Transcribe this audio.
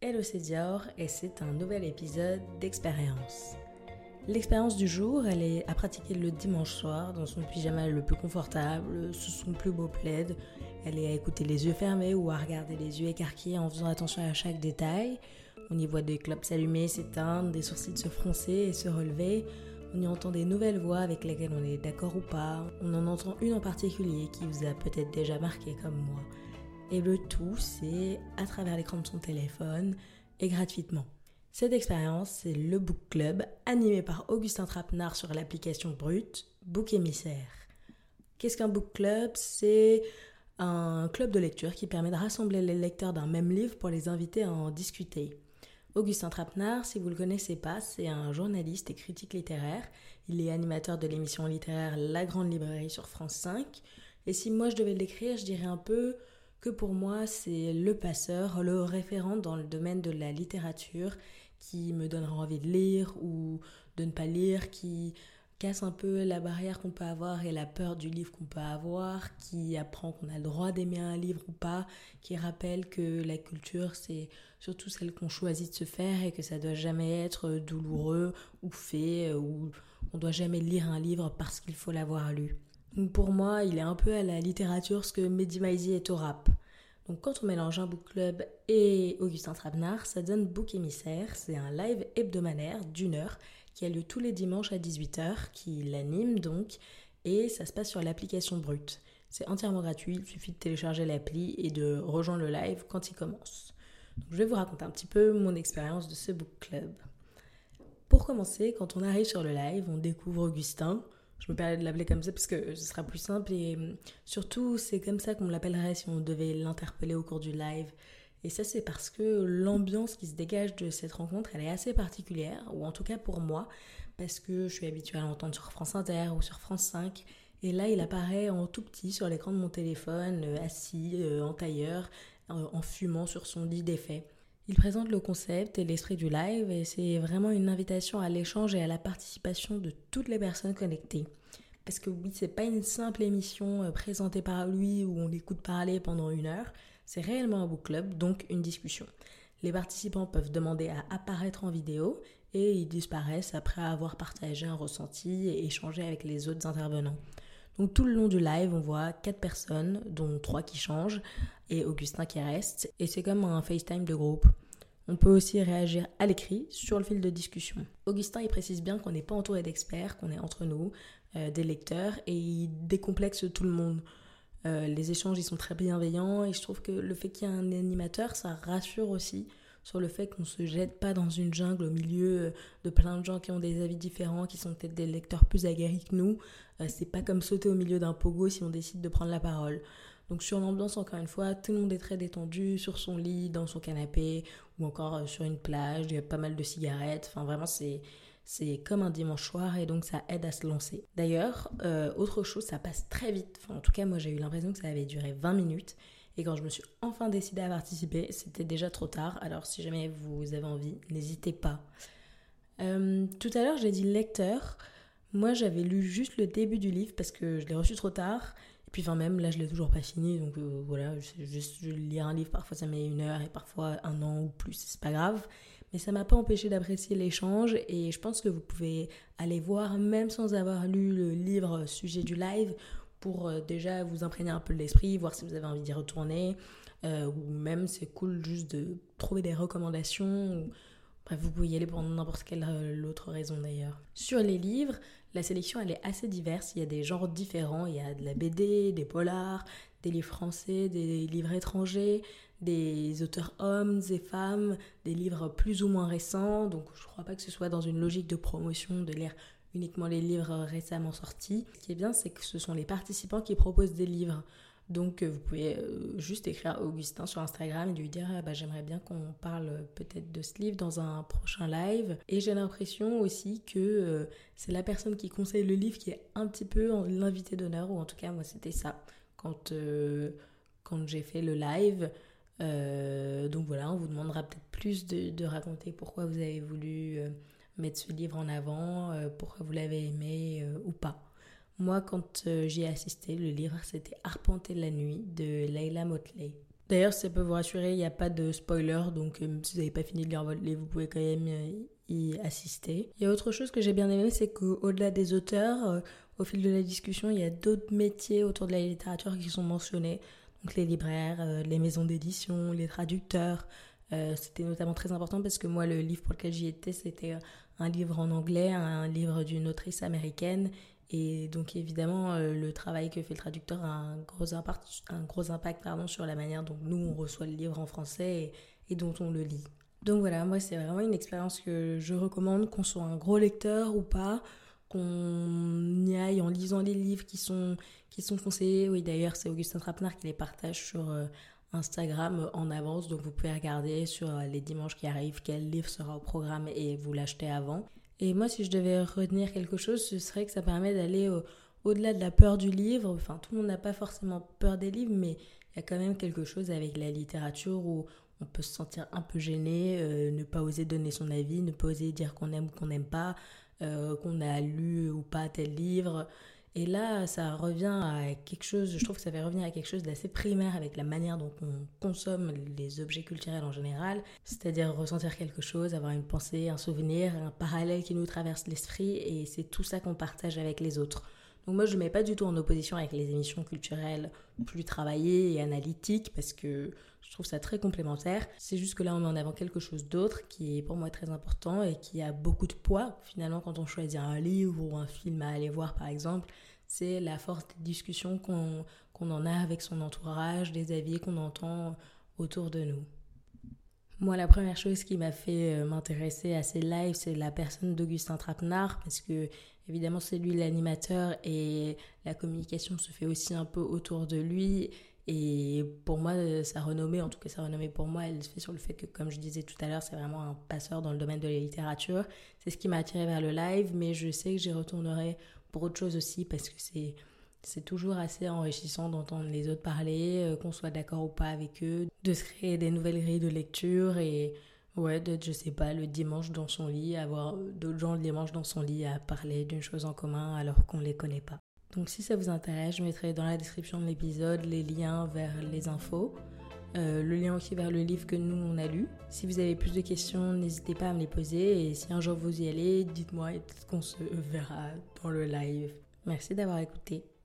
Hello, c'est Dior et c'est un nouvel épisode d'expérience. L'expérience du jour, elle est à pratiquer le dimanche soir dans son pyjama le plus confortable, sous son plus beau plaid. Elle est à écouter les yeux fermés ou à regarder les yeux écarquillés en faisant attention à chaque détail. On y voit des clopes s'allumer, s'éteindre, des sourcils se froncer et se relever. On y entend des nouvelles voix avec lesquelles on est d'accord ou pas. On en entend une en particulier qui vous a peut-être déjà marqué comme moi. Et le tout, c'est à travers l'écran de son téléphone et gratuitement. Cette expérience, c'est le Book Club, animé par Augustin Trapenard sur l'application Brut, Book Émissaire. Qu'est-ce qu'un Book Club? C'est un club de lecture qui permet de rassembler les lecteurs d'un même livre pour les inviter à en discuter. Augustin Trapenard, si vous ne le connaissez pas, c'est un journaliste et critique littéraire. Il est animateur de l'émission littéraire La Grande Librairie sur France 5. Et si moi je devais le décrire, je dirais un peu que pour moi c'est le passeur, le référent dans le domaine de la littérature qui me donnera envie de lire ou de ne pas lire, qui casse un peu la barrière qu'on peut avoir et la peur du livre qu'on peut avoir, qui apprend qu'on a le droit d'aimer un livre ou pas, qui rappelle que la culture c'est surtout celle qu'on choisit de se faire et que ça doit jamais être douloureux ou fait ou on doit jamais lire un livre parce qu'il faut l'avoir lu. Pour moi, il est un peu à la littérature ce que Mehdi Maizi est au rap. Donc quand on mélange un book club et Augustin Trapenard, ça donne Book Émissaire. C'est un live hebdomadaire d'une heure qui a lieu tous les dimanches à 18h, qui l'anime donc, et ça se passe sur l'application Brut. C'est entièrement gratuit, il suffit de télécharger l'appli et de rejoindre le live quand il commence. je vais vous raconter un petit peu mon expérience de ce book club. Pour commencer, quand on arrive sur le live, on découvre Augustin, je me permets de l'appeler comme ça parce que ce sera plus simple et hum, surtout c'est comme ça qu'on l'appellerait si on devait l'interpeller au cours du live. Et ça c'est parce que l'ambiance qui se dégage de cette rencontre elle est assez particulière, ou en tout cas pour moi, parce que je suis habituée à l'entendre sur France Inter ou sur France 5. Et là il apparaît en tout petit sur l'écran de mon téléphone, euh, assis, euh, en tailleur, euh, en fumant sur son lit d'effet. Il présente le concept et l'esprit du live et c'est vraiment une invitation à l'échange et à la participation de toutes les personnes connectées. Parce que oui, c'est pas une simple émission euh, présentée par lui où on l'écoute parler pendant une heure, c'est réellement un book club, donc une discussion. Les participants peuvent demander à apparaître en vidéo et ils disparaissent après avoir partagé un ressenti et échangé avec les autres intervenants. Donc tout le long du live, on voit quatre personnes, dont trois qui changent et Augustin qui reste. Et c'est comme un FaceTime de groupe. On peut aussi réagir à l'écrit sur le fil de discussion. Augustin, il précise bien qu'on n'est pas entouré d'experts, qu'on est entre nous, euh, des lecteurs, et il décomplexe tout le monde. Euh, les échanges, ils sont très bienveillants, et je trouve que le fait qu'il y ait un animateur, ça rassure aussi sur le fait qu'on ne se jette pas dans une jungle au milieu euh, de plein de gens qui ont des avis différents, qui sont peut-être des lecteurs plus aguerris que nous. c'est pas comme sauter au milieu d'un pogo si on décide de prendre la parole. Donc sur l'ambiance, encore une fois, tout le monde est très détendu sur son lit, dans son canapé, ou encore euh, sur une plage, il y a pas mal de cigarettes, enfin vraiment c'est... C'est comme un dimanche soir et donc ça aide à se lancer. D'ailleurs, euh, autre chose, ça passe très vite. En tout cas, moi j'ai eu l'impression que ça avait duré 20 minutes. Et quand je me suis enfin décidée à participer, c'était déjà trop tard. Alors si jamais vous avez envie, n'hésitez pas. Euh, tout à l'heure, j'ai dit lecteur. Moi, j'avais lu juste le début du livre parce que je l'ai reçu trop tard. Et puis, enfin, même là, je l'ai toujours pas fini. Donc euh, voilà, juste, lis un livre, parfois ça met une heure et parfois un an ou plus, c'est pas grave. Mais ça m'a pas empêché d'apprécier l'échange et je pense que vous pouvez aller voir, même sans avoir lu le livre sujet du live, pour euh, déjà vous imprégner un peu l'esprit, voir si vous avez envie d'y retourner. Euh, ou même c'est cool juste de trouver des recommandations. Bref, vous pouvez y aller pour n'importe quelle autre raison d'ailleurs. Sur les livres, la sélection, elle est assez diverse. Il y a des genres différents. Il y a de la BD, des polars, des livres français, des livres étrangers, des auteurs hommes et femmes, des livres plus ou moins récents. Donc, je crois pas que ce soit dans une logique de promotion de lire uniquement les livres récemment sortis. Ce qui est bien, c'est que ce sont les participants qui proposent des livres. Donc euh, vous pouvez euh, juste écrire à Augustin sur Instagram et lui dire ah, bah, j'aimerais bien qu'on parle peut-être de ce livre dans un prochain live. Et j'ai l'impression aussi que euh, c'est la personne qui conseille le livre qui est un petit peu l'invité d'honneur, ou en tout cas moi c'était ça quand, quand j'ai fait le live. donc voilà, on vous demandera peut-être plus de, raconter pourquoi vous avez voulu mettre ce livre en avant, pourquoi vous l'avez aimé ou pas. Moi, quand euh, j'y ai assisté, le livre c'était Arpenter la nuit de Leila Motley. D'ailleurs, ça peut vous rassurer, il n'y a pas de spoiler, donc euh, si vous n'avez pas fini de lire votre livre, vous pouvez quand même euh, y assister. Il y a autre chose que j'ai bien aimé, c'est qu'au-delà des auteurs, euh, au fil de la discussion, il y a d'autres métiers autour de la littérature qui sont mentionnés. Donc les libraires, les maisons d'édition, les traducteurs. C'était notamment très important parce que moi, le livre pour lequel j'y étais, c'était un livre en anglais, un livre d'une autrice américaine. Et donc évidemment, euh, le travail que fait le traducteur a un gros impact, un gros impact pardon, sur la manière dont nous, on reçoit le livre en français et, dont on le lit. Donc voilà, moi c'est vraiment une expérience que je recommande, qu'on soit un gros lecteur ou pas, qu'on y aille en lisant les livres qui sont, qui sont conseillés. Oui d'ailleurs c'est Augustin Trapenard qui les partage sur euh, Instagram en avance, donc vous pouvez regarder sur euh, les dimanches qui arrivent quel livre sera au programme et vous l'achetez avant. Et moi, si je devais retenir quelque chose, ce serait que ça permet d'aller au-delà de la peur du livre. Enfin, tout le monde n'a pas forcément peur des livres, mais il y a quand même quelque chose avec la littérature où on peut se sentir un peu gêné, euh, ne pas oser donner son avis, ne pas oser dire qu'on aime ou qu'on n'aime pas, euh, qu'on a lu ou pas tel livre. Et là, ça revient à quelque chose, je trouve que ça fait revenir à quelque chose d'assez primaire avec la manière dont on consomme les objets culturels en général, c'est-à-dire ressentir quelque chose, avoir une pensée, un souvenir, un parallèle qui nous traverse l'esprit, et c'est tout ça qu'on partage avec les autres. Donc moi, je ne mets pas du tout en opposition avec les émissions culturelles plus travaillées et analytiques, parce que je trouve ça très complémentaire. C'est juste que là, on met en avant quelque chose d'autre qui est pour moi très important et qui a beaucoup de poids. Finalement, quand on choisit un livre ou un film à aller voir, par exemple, c'est la force de discussion qu'on en a avec son entourage, des avis qu'on entend autour de nous. Moi, la première chose qui m'a fait euh, m'intéresser à ces lives, c'est la personne d'Augustin Trapenard, parce que évidemment c'est lui l'animateur et la communication se fait aussi un peu autour de lui. Et pour moi, sa renommée, en tout cas sa renommée pour moi, elle se fait sur le fait que, comme je disais tout à l'heure, c'est vraiment un passeur dans le domaine de la littérature. C'est ce qui m'a attiré vers le live, mais je sais que j'y retournerai pour autre chose aussi parce que c'est c'est toujours assez enrichissant d'entendre les autres parler, euh, qu'on soit d'accord ou pas avec eux, de se créer des nouvelles grilles de lecture et ouais, d'être, je sais pas, le dimanche dans son lit, avoir d'autres gens le dimanche dans son lit à parler d'une chose en commun alors qu'on les connaît pas. Donc si ça vous intéresse, je mettrai dans la description de l'épisode les liens vers les infos. Euh, le lien aussi vers le livre que nous on a lu. Si vous avez plus de questions, n'hésitez pas à me les poser et si un jour vous y allez, dites-moi et peut-être qu'on se verra dans le live. Merci d'avoir écouté.